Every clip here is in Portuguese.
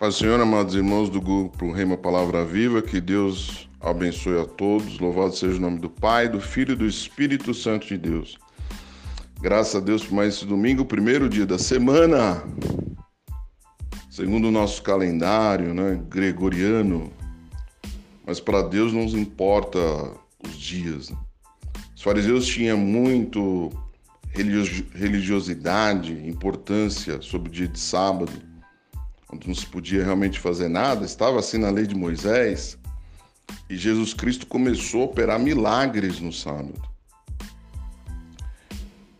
Pai Senhor, amados irmãos do grupo Reima Palavra Viva, que Deus abençoe a todos. Louvado seja o nome do Pai, do Filho e do Espírito Santo de Deus. Graças a Deus por mais esse domingo, primeiro dia da semana. Segundo o nosso calendário, né, gregoriano. Mas para Deus não importa os dias. Né? Os fariseus tinham muito religiosidade, importância sobre o dia de sábado onde não se podia realmente fazer nada, estava assim na lei de Moisés, e Jesus Cristo começou a operar milagres no sábado.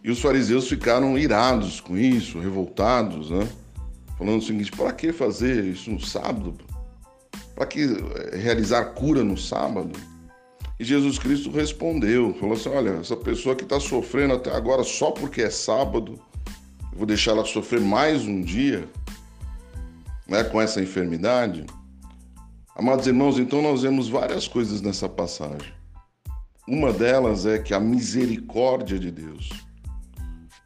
E os fariseus ficaram irados com isso, revoltados, né? Falando o seguinte: para que fazer isso no sábado? Para que eh, realizar cura no sábado? E Jesus Cristo respondeu: falou assim, olha, essa pessoa que está sofrendo até agora só porque é sábado, eu vou deixar ela sofrer mais um dia né, com essa enfermidade. Amados irmãos, então nós vemos várias coisas nessa passagem. Uma delas é que a misericórdia de Deus,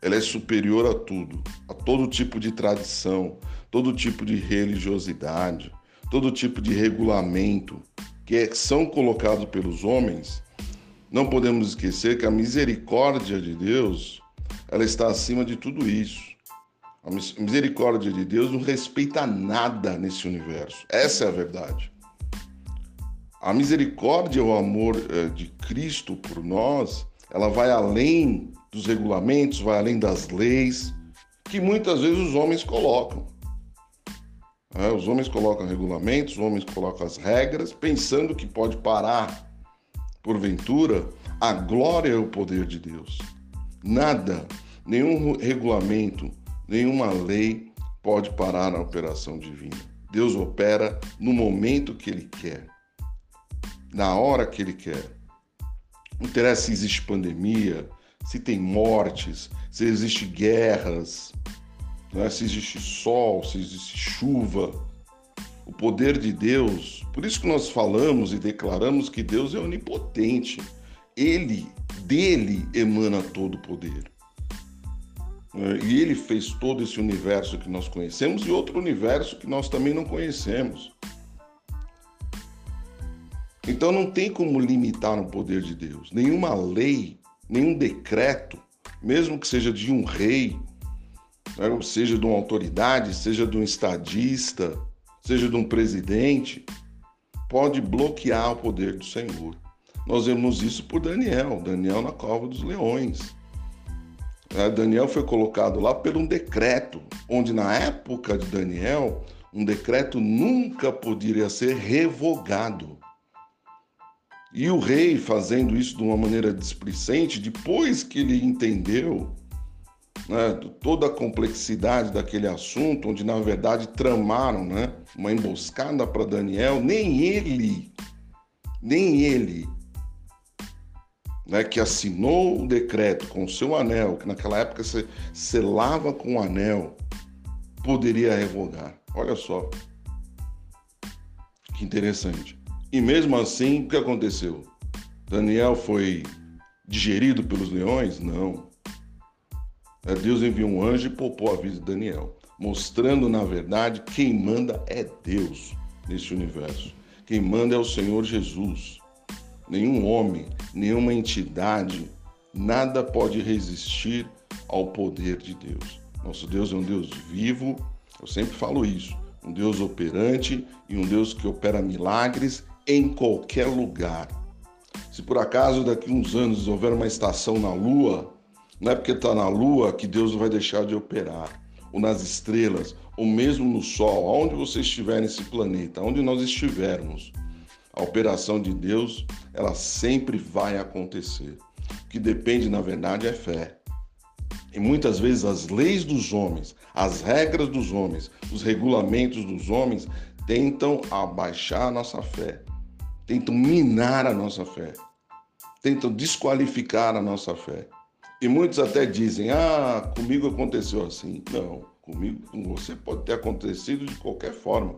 ela é superior a tudo, a todo tipo de tradição, todo tipo de religiosidade, todo tipo de regulamento que são colocados pelos homens. Não podemos esquecer que a misericórdia de Deus, ela está acima de tudo isso. A misericórdia de Deus não respeita nada nesse universo. Essa é a verdade. A misericórdia, o amor eh, de Cristo por nós, ela vai além dos regulamentos, vai além das leis, que muitas vezes os homens colocam. É, os homens colocam regulamentos, os homens colocam as regras, pensando que pode parar, porventura, a glória e o poder de Deus. Nada, nenhum regulamento, Nenhuma lei pode parar a operação divina. Deus opera no momento que Ele quer, na hora que Ele quer. Não interessa se existe pandemia, se tem mortes, se existe guerras, é? se existe sol, se existe chuva. O poder de Deus, por isso que nós falamos e declaramos que Deus é onipotente. Ele, dele emana todo o poder. Né? E ele fez todo esse universo que nós conhecemos e outro universo que nós também não conhecemos. Então não tem como limitar o poder de Deus. Nenhuma lei, nenhum decreto, mesmo que seja de um rei, né, seja de uma autoridade, seja de um estadista, seja de um presidente, pode bloquear o poder do Senhor. Nós vemos isso por Daniel, Daniel na cova dos leões. É, Daniel foi colocado lá por um decreto, onde na época de Daniel, um decreto nunca poderia ser revogado. E o rei, fazendo isso de uma maneira displicente, depois que ele entendeu né, toda a complexidade daquele assunto, onde na verdade tramaram né, uma emboscada para Daniel, nem ele, nem ele né, que assinou o decreto com o seu anel, que naquela época você selava com o anel, poderia revogar. Olha só. Que interessante. E mesmo assim, o que aconteceu? Daniel foi digerido pelos leões? Não. É, Deus enviou um anjo e poupou a vida de Daniel, mostrando, na verdade, quem manda é Deus nesse universo. Quem manda é o Senhor Jesus nenhum homem, nenhuma entidade, nada pode resistir ao poder de Deus. Nosso Deus é um Deus vivo, eu sempre falo isso, um Deus operante e um Deus que opera milagres em qualquer lugar. Se por acaso daqui uns anos houver uma estação na Lua, não é porque está na Lua que Deus vai deixar de operar, ou nas estrelas, ou mesmo no Sol, aonde você estiver nesse planeta, aonde nós estivermos. A operação de Deus, ela sempre vai acontecer. O que depende, na verdade, é fé. E muitas vezes as leis dos homens, as regras dos homens, os regulamentos dos homens tentam abaixar a nossa fé, tentam minar a nossa fé, tentam desqualificar a nossa fé. E muitos até dizem: ah, comigo aconteceu assim. Não, comigo, com você pode ter acontecido de qualquer forma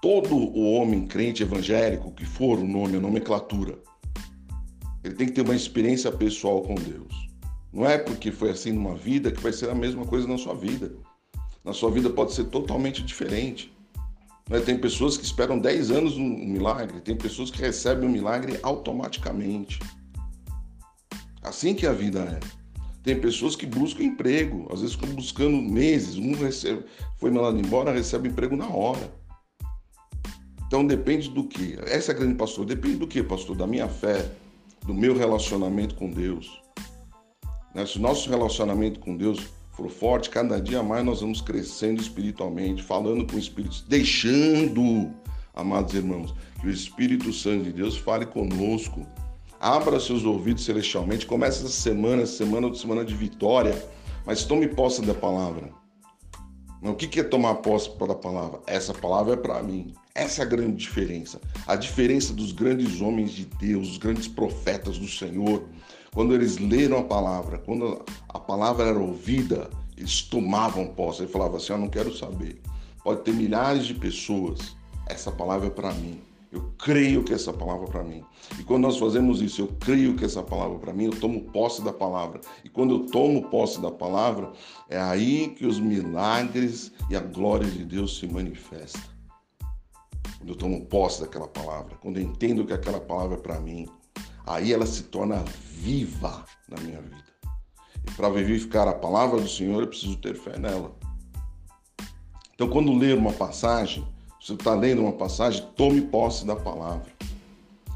todo o homem crente evangélico, que for o nome, a nomenclatura, ele tem que ter uma experiência pessoal com Deus. Não é porque foi assim numa vida que vai ser a mesma coisa na sua vida. na sua vida pode ser totalmente diferente. Né? Tem pessoas que esperam 10 anos um milagre, tem pessoas que recebem o um milagre automaticamente. Assim que a vida é. Tem pessoas que buscam emprego, às vezes ficam buscando meses, um recebe, foi mandado embora, recebe emprego na hora. Então depende do que? Essa é a grande pastor. Depende do que, pastor? Da minha fé, do meu relacionamento com Deus. Né? Se o nosso relacionamento com Deus for forte, cada dia mais nós vamos crescendo espiritualmente, falando com o Espírito, deixando, amados irmãos, que o Espírito Santo de Deus fale conosco. Abra seus ouvidos celestialmente. Comece essa semana, semana semana de vitória, mas tome posse da palavra. O que é tomar posse da palavra? Essa palavra é para mim. Essa é a grande diferença. A diferença dos grandes homens de Deus, os grandes profetas do Senhor, quando eles leram a palavra, quando a palavra era ouvida, eles tomavam posse. Ele falava assim: Eu não quero saber. Pode ter milhares de pessoas, essa palavra é para mim. Eu creio que essa palavra é para mim. E quando nós fazemos isso, eu creio que essa palavra é para mim, eu tomo posse da palavra. E quando eu tomo posse da palavra, é aí que os milagres e a glória de Deus se manifestam. Quando eu tomo posse daquela palavra, quando eu entendo que aquela palavra é para mim, aí ela se torna viva na minha vida. E para vivificar a palavra do Senhor, eu preciso ter fé nela. Então, quando ler uma passagem, você está lendo uma passagem, tome posse da palavra.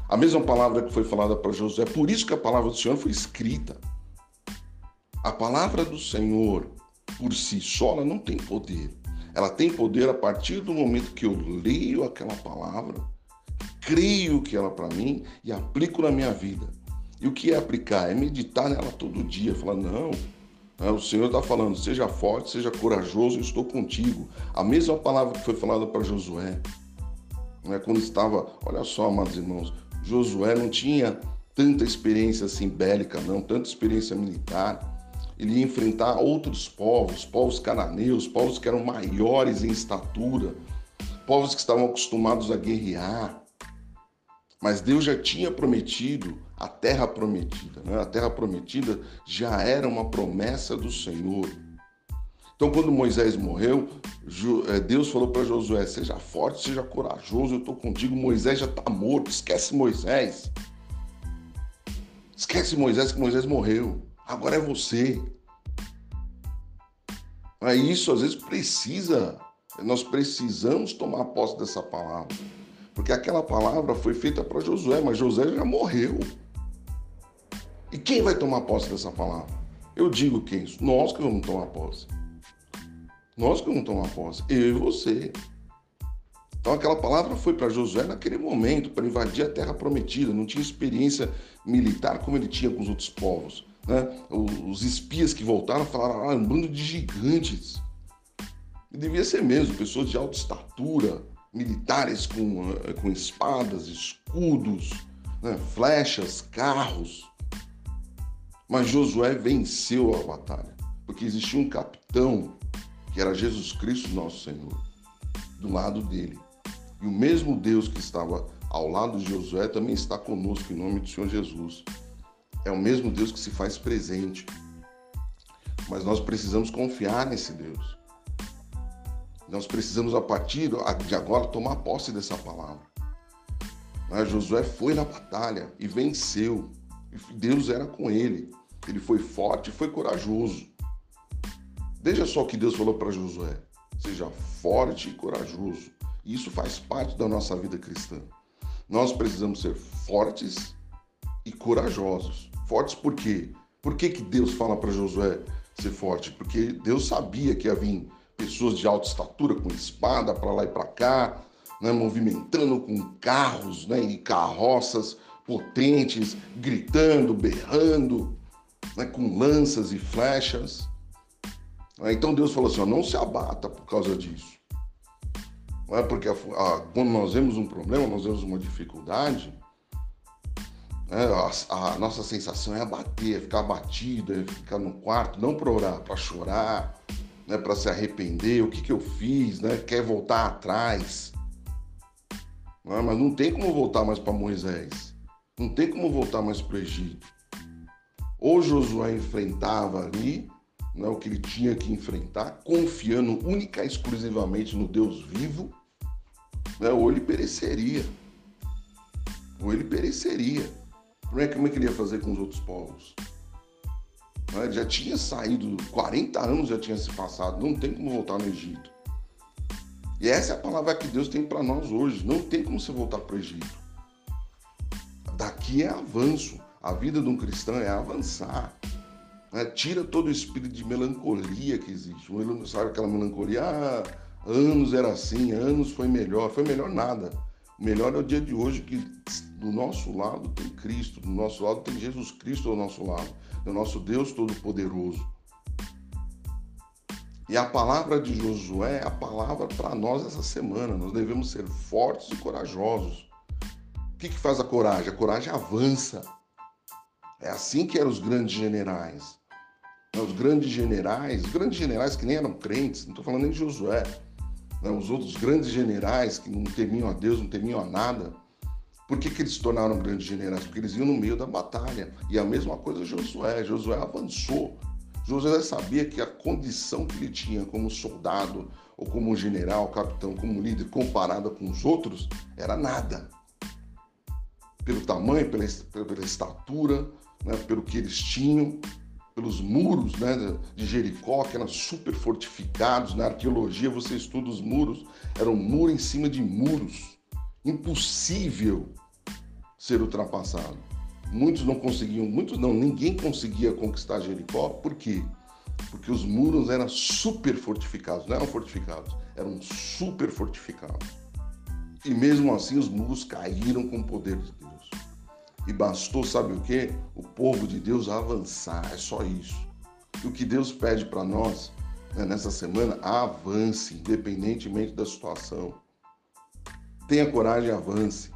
A mesma palavra que foi falada para Josué, é por isso que a palavra do Senhor foi escrita. A palavra do Senhor, por si só, ela não tem poder. Ela tem poder a partir do momento que eu leio aquela palavra creio que ela é para mim e aplico na minha vida. E o que é aplicar? É meditar nela todo dia, falar, não, né, o Senhor está falando, seja forte, seja corajoso, eu estou contigo. A mesma palavra que foi falada para Josué, né, quando estava, olha só, amados irmãos, Josué não tinha tanta experiência assim bélica, não, tanta experiência militar. Ele ia enfrentar outros povos, povos cananeus, povos que eram maiores em estatura, povos que estavam acostumados a guerrear. Mas Deus já tinha prometido a terra prometida. Né? A terra prometida já era uma promessa do Senhor. Então, quando Moisés morreu, eh, Deus falou para Josué: seja forte, seja corajoso, eu estou contigo. Moisés já está morto, esquece Moisés. Esquece Moisés, que Moisés morreu. Agora é você. É isso, às vezes precisa, nós precisamos tomar posse dessa palavra. Porque aquela palavra foi feita para Josué, mas Josué já morreu. E quem vai tomar posse dessa palavra? Eu digo quem? Nós que vamos tomar posse. Nós que vamos tomar posse. Eu e você. Então aquela palavra foi para Josué naquele momento, para invadir a terra prometida. Não tinha experiência militar como ele tinha com os outros povos. Né? Os espias que voltaram falaram, ah, um bando de gigantes. E devia ser mesmo, pessoas de alta estatura, militares com, eh, com espadas, escudos, né, flechas, carros. Mas Josué venceu a batalha, porque existia um capitão, que era Jesus Cristo, nosso Senhor, do lado dele. E o mesmo Deus que estava ao lado de Josué também está conosco em nome do Senhor Jesus. É o mesmo Deus que se faz presente. Mas nós precisamos confiar nesse Deus. Nós precisamos, a partir de agora, tomar posse dessa palavra. Né? Josué foi na batalha e venceu. Deus era com ele. Ele foi forte e foi corajoso. Veja só o que Deus falou para Josué: seja forte e corajoso. Isso faz parte da nossa vida cristã. Nós precisamos ser fortes e corajosos. Fortes por quê? Por que, que Deus fala para Josué ser forte? Porque Deus sabia que ia vir pessoas de alta estatura com espada para lá e para cá, né, movimentando com carros né, e carroças potentes, gritando, berrando, né, com lanças e flechas. Então Deus falou assim: ó, não se abata por causa disso. Não é porque a, a, quando nós vemos um problema, nós vemos uma dificuldade, né, a, a, nossa sensação é abater, é ficar abatido, é ficar no quarto, não para orar, para chorar, né, para se arrepender, o que, que eu fiz, né, quer voltar atrás. Não, mas não tem como voltar mais para Moisés. Não tem como voltar mais para o Egito. Ou Josué enfrentava ali, né, o que ele tinha que enfrentar, confiando única e exclusivamente no Deus vivo, né, ou ele pereceria. Ou ele pereceria. Como é, como é que ele ia fazer com os outros povos? Né, já tinha saído, 40 anos já tinha se passado, não tem como voltar no Egito. E essa é a palavra que Deus tem para nós hoje. Não tem como você voltar para o Egito. Daqui é avanço. A vida de um cristão é avançar. Né? Tira todo o espírito de melancolia que existe. Sabe aquela melancolia? Ah, anos era assim, anos foi melhor. Foi melhor nada. O melhor é o dia de hoje que do nosso lado tem Cristo, do nosso lado tem Jesus Cristo ao nosso lado, é o nosso Deus Todo-Poderoso. E a palavra de Josué é a palavra para nós essa semana. Nós devemos ser fortes e corajosos. O que, que faz a coragem? A coragem avança. É assim que eram os grandes generais. Os grandes generais, os grandes generais que nem eram crentes, não estou falando nem de Josué, né? os outros grandes generais que não temiam a Deus, não temiam a nada. Por que, que eles se tornaram grandes generais? Porque eles iam no meio da batalha. E a mesma coisa Josué. Josué avançou. Josué sabia que a condição que ele tinha como soldado, ou como general, capitão, como líder, comparada com os outros, era nada. Pelo tamanho, pela, pela estatura, né, pelo que eles tinham, pelos muros né, de Jericó, que eram super fortificados. Na arqueologia você estuda os muros, era um muro em cima de muros. Impossível ser ultrapassado. Muitos não conseguiam, muitos não, ninguém conseguia conquistar Jericó, por quê? Porque os muros eram super fortificados, não eram fortificados, eram super fortificados. E mesmo assim os muros caíram com o poder de Deus. E bastou, sabe o que? O povo de Deus avançar, é só isso. E o que Deus pede para nós né, nessa semana, avance, independentemente da situação. Tenha coragem e avance.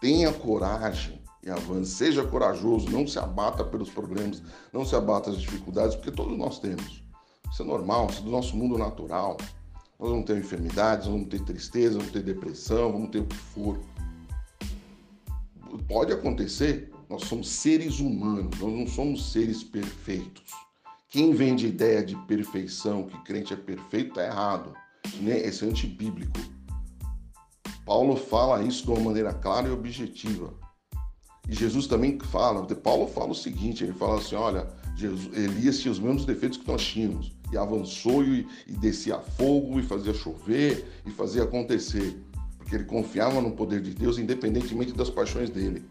Tenha coragem e avance. Seja corajoso, não se abata pelos problemas, não se abata as dificuldades, porque todos nós temos. Isso é normal, isso é do nosso mundo natural. Nós vamos ter enfermidades, vamos ter tristeza, vamos ter depressão, vamos ter o que for. Pode acontecer, nós somos seres humanos, nós não somos seres perfeitos. Quem vende ideia de perfeição, que crente é perfeito, está errado. Esse é antibíblico. Paulo fala isso de uma maneira clara e objetiva. E Jesus também fala, Paulo fala o seguinte, ele fala assim, olha, Jesus, Elias tinha os mesmos defeitos que nós tínhamos, e avançou e, e descia fogo, e fazia chover, e fazia acontecer, porque ele confiava no poder de Deus, independentemente das paixões dele,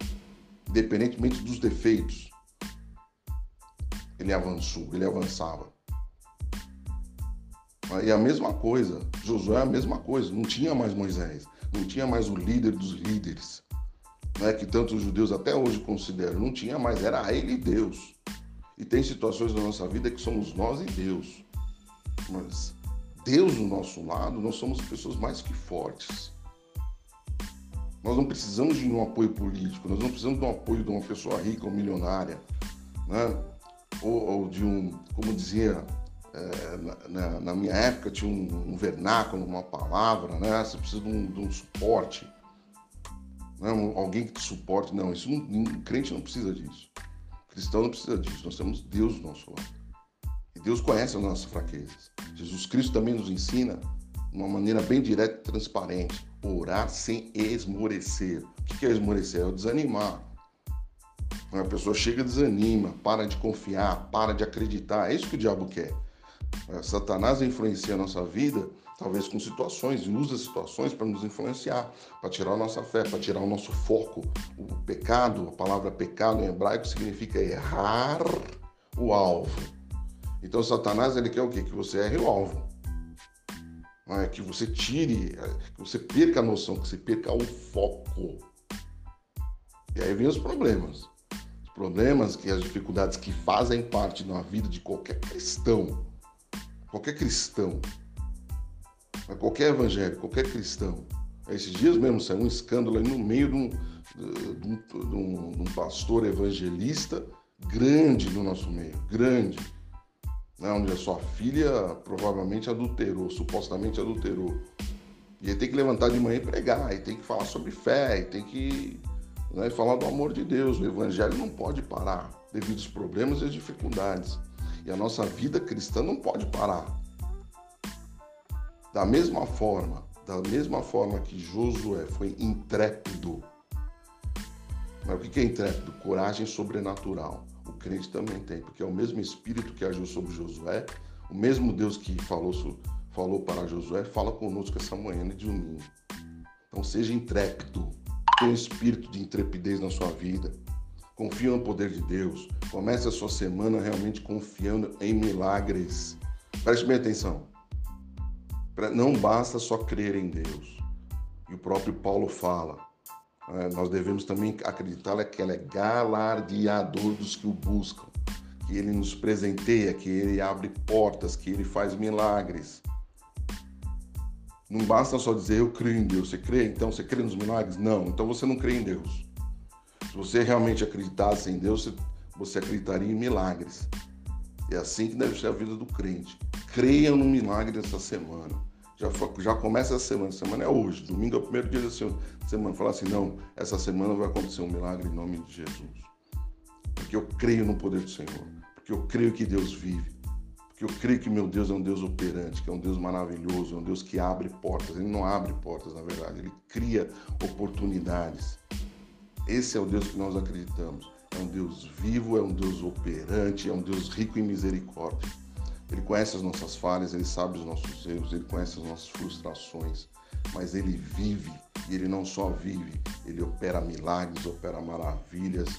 independentemente dos defeitos. Ele avançou, ele avançava. E a mesma coisa, Josué é a mesma coisa, não tinha mais Moisés, não tinha mais o líder dos líderes né, que tantos judeus até hoje consideram, não tinha mais, era ele e Deus. E tem situações da nossa vida que somos nós e Deus. Mas Deus do nosso lado, nós somos pessoas mais que fortes. Nós não precisamos de um apoio político, nós não precisamos de um apoio de uma pessoa rica ou milionária, né? ou, ou de um, como dizia é, na, na, minha época, tinha um, um, vernáculo, uma palavra, né? você precisa de um, de um suporte não, alguém que te suporte. Não, isso não, crente não precisa disso. Cristão não precisa disso. Nós temos Deus do nosso lado. E Deus conhece as nossas fraquezas. Jesus Cristo também nos ensina de uma maneira bem direta e transparente. Orar sem esmorecer. O que é esmorecer? É o desanimar. A pessoa chega desanima, para de confiar, para de acreditar. É isso que o diabo quer. Satanás influencia a nossa vida talvez com situações, e usa situações para nos influenciar, para tirar a nossa fé, para tirar o nosso foco. O pecado, a palavra pecado em hebraico significa errar o alvo. Então Satanás ele quer o quê? Que você erre o alvo. É? Que você tire, que você perca a noção, que você perca o foco. E aí vem os problemas. Os problemas que as dificuldades que fazem parte da vida de qualquer cristão. Qualquer cristão qualquer evangélico, qualquer cristão. Esses dias mesmo saiu um escândalo aí no meio de um, de, um, de, um, de um, pastor evangelista grande no nosso meio, grande, né, onde a sua filha provavelmente adulterou, supostamente adulterou. E ele tem que levantar de manhã e pregar, e tem que falar sobre fé, e tem que né, falar do amor de Deus. O evangelho não pode parar devido aos problemas e às dificuldades. E a nossa vida cristã não pode parar. Da mesma forma, da mesma forma que Josué foi intrépido. Mas o que é intrépido? Coragem sobrenatural. Crente também tem, porque é o mesmo Espírito que agiu sobre Josué, o mesmo Deus que falou, falou para Josué, fala conosco essa manhã de domingo. Então seja intrépido, tenha um espírito de intrepidez na sua vida. Confie no poder de Deus. Comece a sua semana realmente confiando em milagres. Preste bem atenção. Não basta só crer em Deus. E o próprio Paulo fala. Né, nós devemos também acreditar que ele é galardeador dos que o buscam, que ele nos presenteia, que ele abre portas, que ele faz milagres. Não basta só dizer eu creio em Deus. Você crê? Então você crê nos milagres? Não. Então você não crê em Deus. Se você realmente acreditasse em Deus, você acreditaria em milagres. É assim que deve ser a vida do crente. Creia no milagre dessa semana. Já, já começa a semana. Semana é hoje. Domingo é o primeiro dia da semana. Falar assim, não, essa semana vai acontecer um milagre em nome de Jesus. Porque eu creio no poder do Senhor. Porque eu creio que Deus vive porque eu creio que meu Deus é um Deus operante, que é um Deus maravilhoso, é um Deus que abre portas. Ele não abre portas, na verdade, ele cria oportunidades. Esse é o Deus que nós acreditamos. É um Deus vivo, é um Deus operante, é um Deus rico em misericórdia. Ele conhece as nossas falhas, ele sabe os nossos erros, ele conhece as nossas frustrações, mas ele vive e ele não só vive, ele opera milagres, opera maravilhas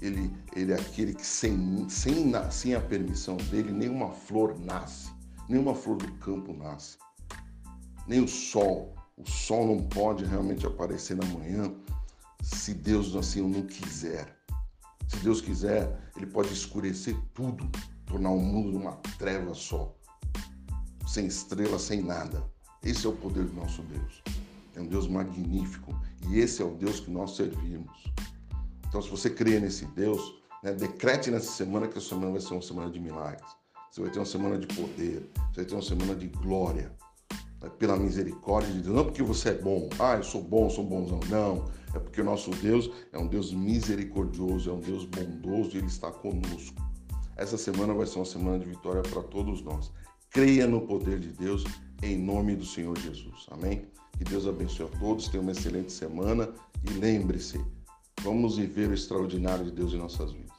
ele, ele é aquele que sem, sem, sem a permissão dele, nenhuma flor nasce, nenhuma flor do campo nasce, nem o sol. O sol não pode realmente aparecer na manhã se Deus assim não quiser. Se Deus quiser, ele pode escurecer tudo, tornar o mundo uma treva só, sem estrela, sem nada. Esse é o poder do nosso Deus. É um Deus magnífico e esse é o Deus que nós servimos. Então, se você crê nesse Deus, né, decrete nessa semana que a semana vai ser uma semana de milagres. Você vai ter uma semana de poder, você vai ter uma semana de glória. Né, pela misericórdia de Deus. Não porque você é bom, ah, eu sou bom, sou bonzão. Não. É porque o nosso Deus é um Deus misericordioso, é um Deus bondoso e Ele está conosco. Essa semana vai ser uma semana de vitória para todos nós. Creia no poder de Deus em nome do Senhor Jesus. Amém? Que Deus abençoe a todos, tenha uma excelente semana e lembre-se, Vamos viver o extraordinário de Deus em nossas vidas.